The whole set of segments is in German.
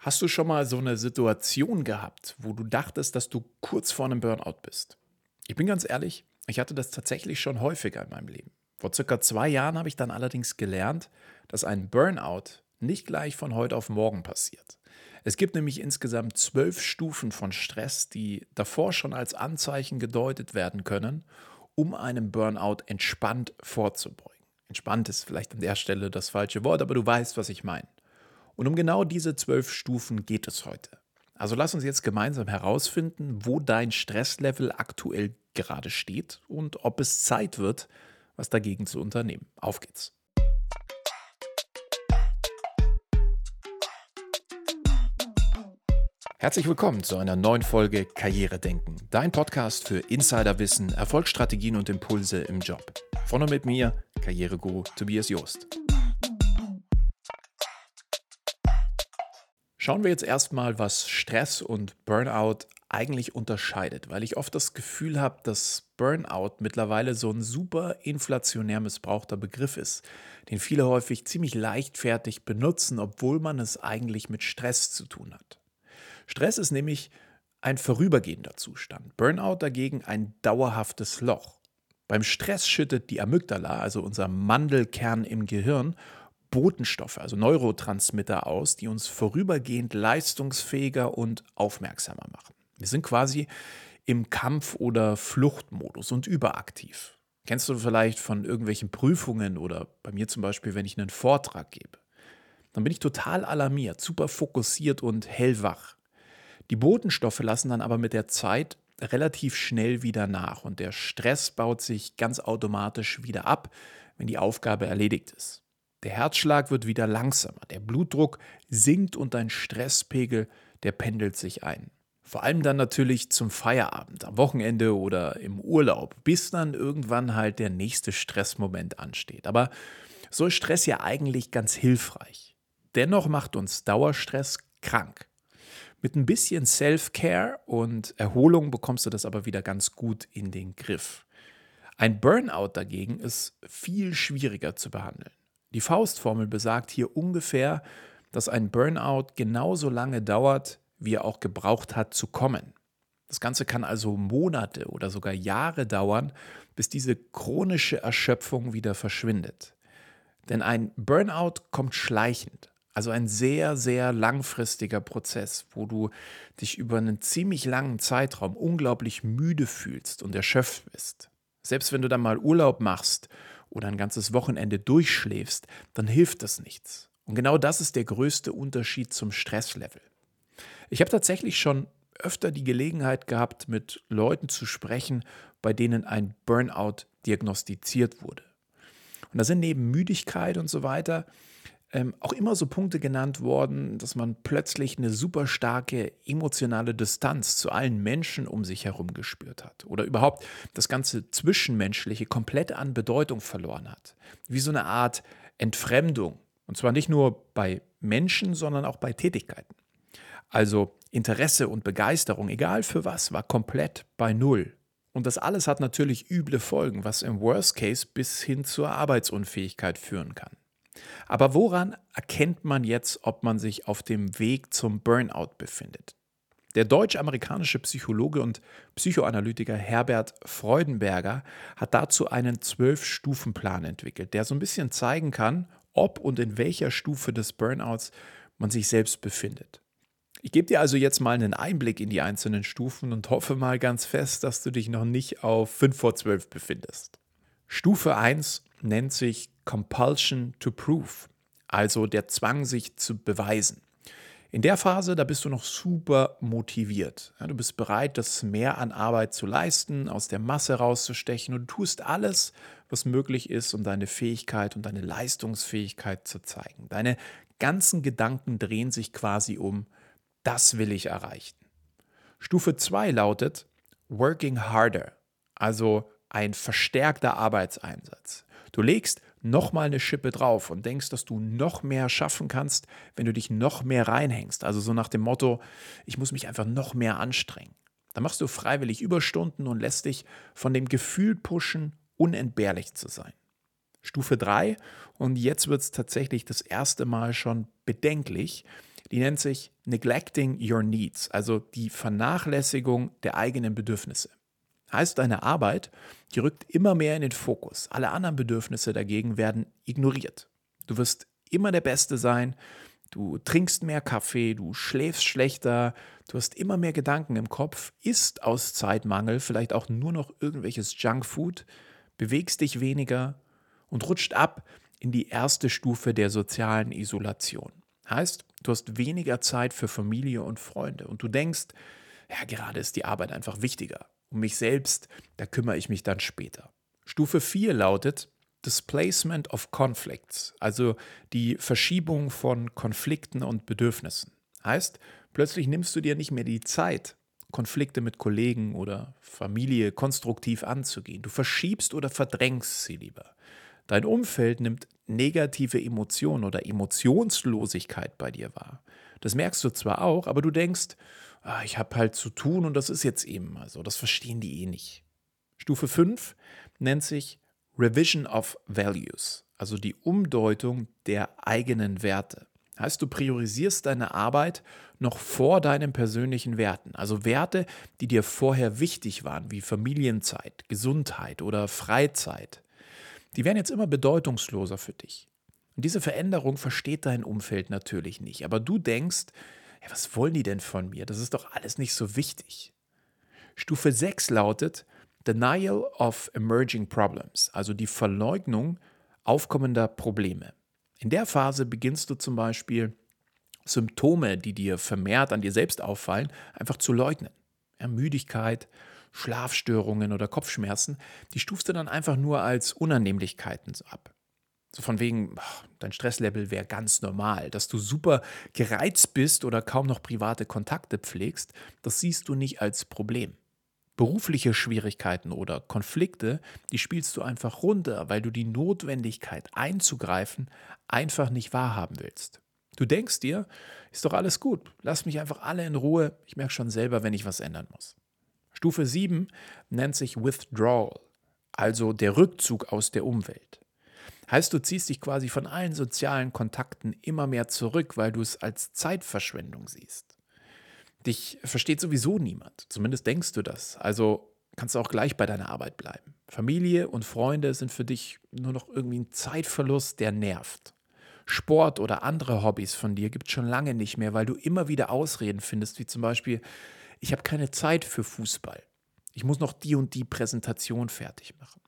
Hast du schon mal so eine Situation gehabt, wo du dachtest, dass du kurz vor einem Burnout bist? Ich bin ganz ehrlich, ich hatte das tatsächlich schon häufiger in meinem Leben. Vor circa zwei Jahren habe ich dann allerdings gelernt, dass ein Burnout nicht gleich von heute auf morgen passiert. Es gibt nämlich insgesamt zwölf Stufen von Stress, die davor schon als Anzeichen gedeutet werden können, um einem Burnout entspannt vorzubeugen. Entspannt ist vielleicht an der Stelle das falsche Wort, aber du weißt, was ich meine. Und um genau diese zwölf Stufen geht es heute. Also lass uns jetzt gemeinsam herausfinden, wo dein Stresslevel aktuell gerade steht und ob es Zeit wird, was dagegen zu unternehmen. Auf geht's. Herzlich willkommen zu einer neuen Folge Karriere denken, dein Podcast für Insiderwissen, Erfolgsstrategien und Impulse im Job. Von und mit mir, Karriereguru Tobias Joost. Schauen wir jetzt erstmal, was Stress und Burnout eigentlich unterscheidet, weil ich oft das Gefühl habe, dass Burnout mittlerweile so ein super inflationär missbrauchter Begriff ist, den viele häufig ziemlich leichtfertig benutzen, obwohl man es eigentlich mit Stress zu tun hat. Stress ist nämlich ein vorübergehender Zustand, Burnout dagegen ein dauerhaftes Loch. Beim Stress schüttet die Amygdala, also unser Mandelkern im Gehirn, Botenstoffe, also Neurotransmitter aus, die uns vorübergehend leistungsfähiger und aufmerksamer machen. Wir sind quasi im Kampf- oder Fluchtmodus und überaktiv. Kennst du vielleicht von irgendwelchen Prüfungen oder bei mir zum Beispiel, wenn ich einen Vortrag gebe? Dann bin ich total alarmiert, super fokussiert und hellwach. Die Botenstoffe lassen dann aber mit der Zeit relativ schnell wieder nach und der Stress baut sich ganz automatisch wieder ab, wenn die Aufgabe erledigt ist. Der Herzschlag wird wieder langsamer, der Blutdruck sinkt und dein Stresspegel, der pendelt sich ein. Vor allem dann natürlich zum Feierabend, am Wochenende oder im Urlaub, bis dann irgendwann halt der nächste Stressmoment ansteht. Aber so ist Stress ja eigentlich ganz hilfreich. Dennoch macht uns Dauerstress krank. Mit ein bisschen Self-Care und Erholung bekommst du das aber wieder ganz gut in den Griff. Ein Burnout dagegen ist viel schwieriger zu behandeln. Die Faustformel besagt hier ungefähr, dass ein Burnout genauso lange dauert, wie er auch gebraucht hat zu kommen. Das Ganze kann also Monate oder sogar Jahre dauern, bis diese chronische Erschöpfung wieder verschwindet. Denn ein Burnout kommt schleichend, also ein sehr, sehr langfristiger Prozess, wo du dich über einen ziemlich langen Zeitraum unglaublich müde fühlst und erschöpft bist. Selbst wenn du dann mal Urlaub machst oder ein ganzes Wochenende durchschläfst, dann hilft das nichts. Und genau das ist der größte Unterschied zum Stresslevel. Ich habe tatsächlich schon öfter die Gelegenheit gehabt, mit Leuten zu sprechen, bei denen ein Burnout diagnostiziert wurde. Und da sind neben Müdigkeit und so weiter ähm, auch immer so Punkte genannt worden, dass man plötzlich eine super starke emotionale Distanz zu allen Menschen um sich herum gespürt hat oder überhaupt das ganze Zwischenmenschliche komplett an Bedeutung verloren hat. Wie so eine Art Entfremdung. Und zwar nicht nur bei Menschen, sondern auch bei Tätigkeiten. Also Interesse und Begeisterung, egal für was, war komplett bei Null. Und das alles hat natürlich üble Folgen, was im Worst Case bis hin zur Arbeitsunfähigkeit führen kann. Aber woran erkennt man jetzt, ob man sich auf dem Weg zum Burnout befindet? Der deutsch-amerikanische Psychologe und Psychoanalytiker Herbert Freudenberger hat dazu einen Zwölf-Stufen-Plan entwickelt, der so ein bisschen zeigen kann, ob und in welcher Stufe des Burnouts man sich selbst befindet. Ich gebe dir also jetzt mal einen Einblick in die einzelnen Stufen und hoffe mal ganz fest, dass du dich noch nicht auf 5 vor 12 befindest. Stufe 1 nennt sich Compulsion to Prove, also der Zwang, sich zu beweisen. In der Phase, da bist du noch super motiviert. Ja, du bist bereit, das mehr an Arbeit zu leisten, aus der Masse rauszustechen und du tust alles, was möglich ist, um deine Fähigkeit und deine Leistungsfähigkeit zu zeigen. Deine ganzen Gedanken drehen sich quasi um, das will ich erreichen. Stufe 2 lautet Working Harder, also ein verstärkter Arbeitseinsatz. Du legst nochmal eine Schippe drauf und denkst, dass du noch mehr schaffen kannst, wenn du dich noch mehr reinhängst. Also so nach dem Motto, ich muss mich einfach noch mehr anstrengen. Da machst du freiwillig Überstunden und lässt dich von dem Gefühl pushen, unentbehrlich zu sein. Stufe 3, und jetzt wird es tatsächlich das erste Mal schon bedenklich, Die nennt sich Neglecting Your Needs, also die Vernachlässigung der eigenen Bedürfnisse. Heißt, deine Arbeit, die rückt immer mehr in den Fokus. Alle anderen Bedürfnisse dagegen werden ignoriert. Du wirst immer der Beste sein, du trinkst mehr Kaffee, du schläfst schlechter, du hast immer mehr Gedanken im Kopf, isst aus Zeitmangel vielleicht auch nur noch irgendwelches Junkfood, bewegst dich weniger und rutscht ab in die erste Stufe der sozialen Isolation. Heißt, du hast weniger Zeit für Familie und Freunde und du denkst, ja, gerade ist die Arbeit einfach wichtiger. Um mich selbst, da kümmere ich mich dann später. Stufe 4 lautet Displacement of Conflicts, also die Verschiebung von Konflikten und Bedürfnissen. Heißt, plötzlich nimmst du dir nicht mehr die Zeit, Konflikte mit Kollegen oder Familie konstruktiv anzugehen. Du verschiebst oder verdrängst sie lieber. Dein Umfeld nimmt negative Emotionen oder Emotionslosigkeit bei dir wahr. Das merkst du zwar auch, aber du denkst, ah, ich habe halt zu tun und das ist jetzt eben mal so. Das verstehen die eh nicht. Stufe 5 nennt sich Revision of Values, also die Umdeutung der eigenen Werte. Heißt, du priorisierst deine Arbeit noch vor deinen persönlichen Werten. Also Werte, die dir vorher wichtig waren, wie Familienzeit, Gesundheit oder Freizeit die werden jetzt immer bedeutungsloser für dich. Und diese Veränderung versteht dein Umfeld natürlich nicht. Aber du denkst, ja, was wollen die denn von mir? Das ist doch alles nicht so wichtig. Stufe 6 lautet Denial of Emerging Problems, also die Verleugnung aufkommender Probleme. In der Phase beginnst du zum Beispiel Symptome, die dir vermehrt an dir selbst auffallen, einfach zu leugnen. Ja, Müdigkeit, Schlafstörungen oder Kopfschmerzen, die stufst du dann einfach nur als Unannehmlichkeiten ab. So von wegen, dein Stresslevel wäre ganz normal. Dass du super gereizt bist oder kaum noch private Kontakte pflegst, das siehst du nicht als Problem. Berufliche Schwierigkeiten oder Konflikte, die spielst du einfach runter, weil du die Notwendigkeit einzugreifen einfach nicht wahrhaben willst. Du denkst dir, ist doch alles gut, lass mich einfach alle in Ruhe, ich merke schon selber, wenn ich was ändern muss. Stufe 7 nennt sich Withdrawal, also der Rückzug aus der Umwelt. Heißt, du ziehst dich quasi von allen sozialen Kontakten immer mehr zurück, weil du es als Zeitverschwendung siehst. Dich versteht sowieso niemand, zumindest denkst du das. Also kannst du auch gleich bei deiner Arbeit bleiben. Familie und Freunde sind für dich nur noch irgendwie ein Zeitverlust, der nervt. Sport oder andere Hobbys von dir gibt es schon lange nicht mehr, weil du immer wieder Ausreden findest, wie zum Beispiel, ich habe keine Zeit für Fußball. Ich muss noch die und die Präsentation fertig machen.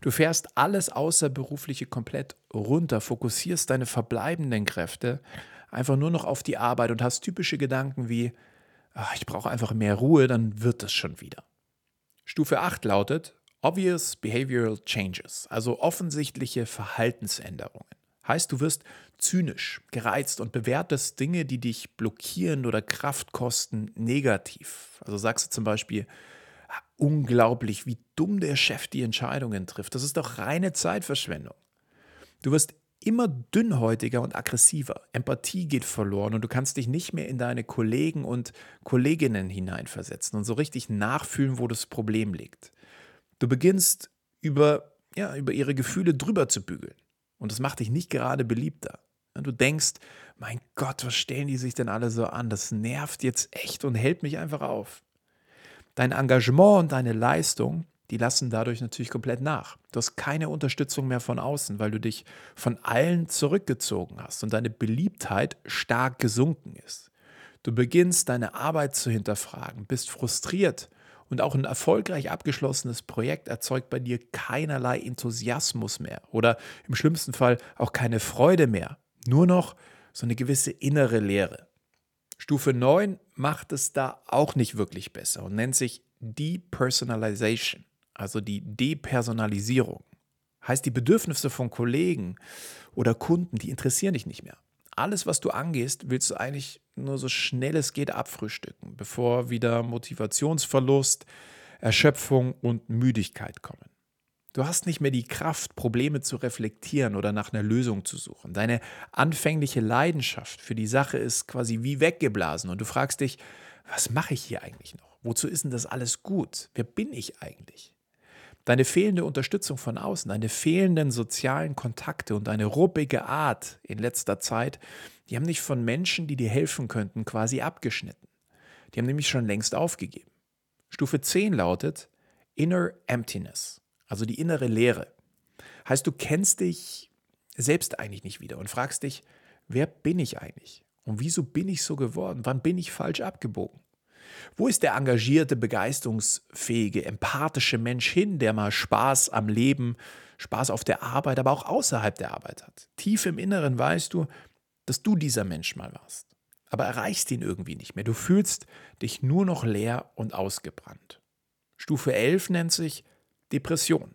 Du fährst alles Außerberufliche komplett runter, fokussierst deine verbleibenden Kräfte einfach nur noch auf die Arbeit und hast typische Gedanken wie, ach, ich brauche einfach mehr Ruhe, dann wird es schon wieder. Stufe 8 lautet Obvious Behavioral Changes, also offensichtliche Verhaltensänderungen. Heißt, du wirst zynisch, gereizt und bewertest Dinge, die dich blockieren oder Kraft kosten, negativ. Also sagst du zum Beispiel, unglaublich, wie dumm der Chef die Entscheidungen trifft. Das ist doch reine Zeitverschwendung. Du wirst immer dünnhäutiger und aggressiver. Empathie geht verloren und du kannst dich nicht mehr in deine Kollegen und Kolleginnen hineinversetzen und so richtig nachfühlen, wo das Problem liegt. Du beginnst über, ja, über ihre Gefühle drüber zu bügeln. Und das macht dich nicht gerade beliebter. Du denkst, mein Gott, was stellen die sich denn alle so an? Das nervt jetzt echt und hält mich einfach auf. Dein Engagement und deine Leistung, die lassen dadurch natürlich komplett nach. Du hast keine Unterstützung mehr von außen, weil du dich von allen zurückgezogen hast und deine Beliebtheit stark gesunken ist. Du beginnst deine Arbeit zu hinterfragen, bist frustriert und auch ein erfolgreich abgeschlossenes Projekt erzeugt bei dir keinerlei Enthusiasmus mehr oder im schlimmsten Fall auch keine Freude mehr. Nur noch so eine gewisse innere Leere. Stufe 9 macht es da auch nicht wirklich besser und nennt sich Depersonalization, also die Depersonalisierung. Heißt, die Bedürfnisse von Kollegen oder Kunden, die interessieren dich nicht mehr alles, was du angehst, willst du eigentlich nur so schnell es geht abfrühstücken, bevor wieder Motivationsverlust, Erschöpfung und Müdigkeit kommen. Du hast nicht mehr die Kraft, Probleme zu reflektieren oder nach einer Lösung zu suchen. Deine anfängliche Leidenschaft für die Sache ist quasi wie weggeblasen und du fragst dich, was mache ich hier eigentlich noch? Wozu ist denn das alles gut? Wer bin ich eigentlich? Deine fehlende Unterstützung von außen, deine fehlenden sozialen Kontakte und deine ruppige Art in letzter Zeit, die haben dich von Menschen, die dir helfen könnten, quasi abgeschnitten. Die haben nämlich schon längst aufgegeben. Stufe 10 lautet Inner Emptiness, also die innere Leere. Heißt, du kennst dich selbst eigentlich nicht wieder und fragst dich, wer bin ich eigentlich? Und wieso bin ich so geworden? Wann bin ich falsch abgebogen? Wo ist der engagierte, begeisterungsfähige, empathische Mensch hin, der mal Spaß am Leben, Spaß auf der Arbeit, aber auch außerhalb der Arbeit hat? Tief im Inneren weißt du, dass du dieser Mensch mal warst. Aber erreichst ihn irgendwie nicht mehr. Du fühlst dich nur noch leer und ausgebrannt. Stufe 11 nennt sich Depression.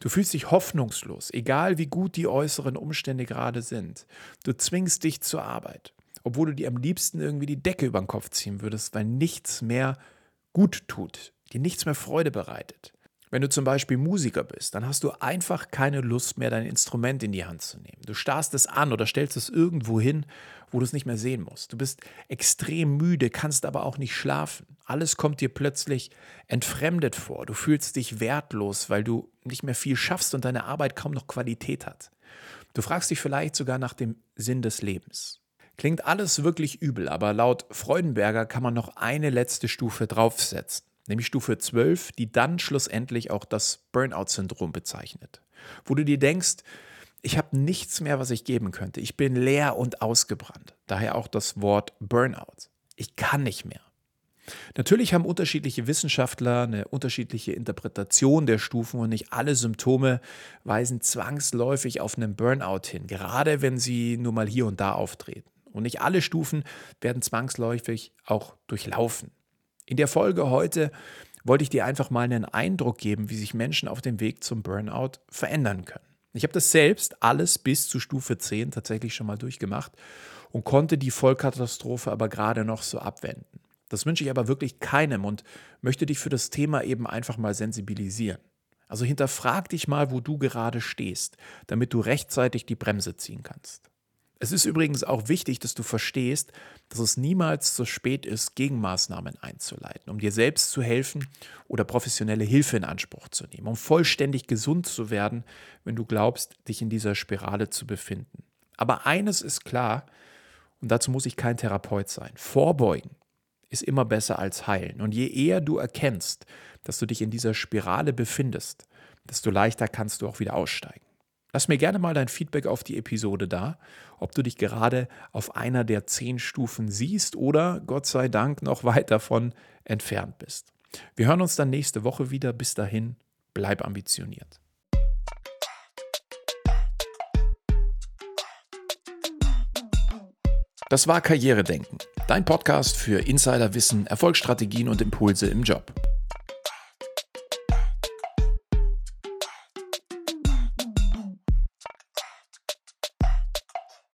Du fühlst dich hoffnungslos, egal wie gut die äußeren Umstände gerade sind. Du zwingst dich zur Arbeit obwohl du dir am liebsten irgendwie die Decke über den Kopf ziehen würdest, weil nichts mehr gut tut, dir nichts mehr Freude bereitet. Wenn du zum Beispiel Musiker bist, dann hast du einfach keine Lust mehr, dein Instrument in die Hand zu nehmen. Du starrst es an oder stellst es irgendwo hin, wo du es nicht mehr sehen musst. Du bist extrem müde, kannst aber auch nicht schlafen. Alles kommt dir plötzlich entfremdet vor. Du fühlst dich wertlos, weil du nicht mehr viel schaffst und deine Arbeit kaum noch Qualität hat. Du fragst dich vielleicht sogar nach dem Sinn des Lebens. Klingt alles wirklich übel, aber laut Freudenberger kann man noch eine letzte Stufe draufsetzen, nämlich Stufe 12, die dann schlussendlich auch das Burnout-Syndrom bezeichnet. Wo du dir denkst, ich habe nichts mehr, was ich geben könnte. Ich bin leer und ausgebrannt. Daher auch das Wort Burnout. Ich kann nicht mehr. Natürlich haben unterschiedliche Wissenschaftler eine unterschiedliche Interpretation der Stufen und nicht alle Symptome weisen zwangsläufig auf einen Burnout hin, gerade wenn sie nur mal hier und da auftreten. Und nicht alle Stufen werden zwangsläufig auch durchlaufen. In der Folge heute wollte ich dir einfach mal einen Eindruck geben, wie sich Menschen auf dem Weg zum Burnout verändern können. Ich habe das selbst alles bis zu Stufe 10 tatsächlich schon mal durchgemacht und konnte die Vollkatastrophe aber gerade noch so abwenden. Das wünsche ich aber wirklich keinem und möchte dich für das Thema eben einfach mal sensibilisieren. Also hinterfrag dich mal, wo du gerade stehst, damit du rechtzeitig die Bremse ziehen kannst. Es ist übrigens auch wichtig, dass du verstehst, dass es niemals zu spät ist, Gegenmaßnahmen einzuleiten, um dir selbst zu helfen oder professionelle Hilfe in Anspruch zu nehmen, um vollständig gesund zu werden, wenn du glaubst, dich in dieser Spirale zu befinden. Aber eines ist klar, und dazu muss ich kein Therapeut sein, vorbeugen ist immer besser als heilen. Und je eher du erkennst, dass du dich in dieser Spirale befindest, desto leichter kannst du auch wieder aussteigen. Lass mir gerne mal dein Feedback auf die Episode da, ob du dich gerade auf einer der zehn Stufen siehst oder Gott sei Dank noch weit davon entfernt bist. Wir hören uns dann nächste Woche wieder. Bis dahin, bleib ambitioniert. Das war Karrieredenken, dein Podcast für Insiderwissen, Erfolgsstrategien und Impulse im Job.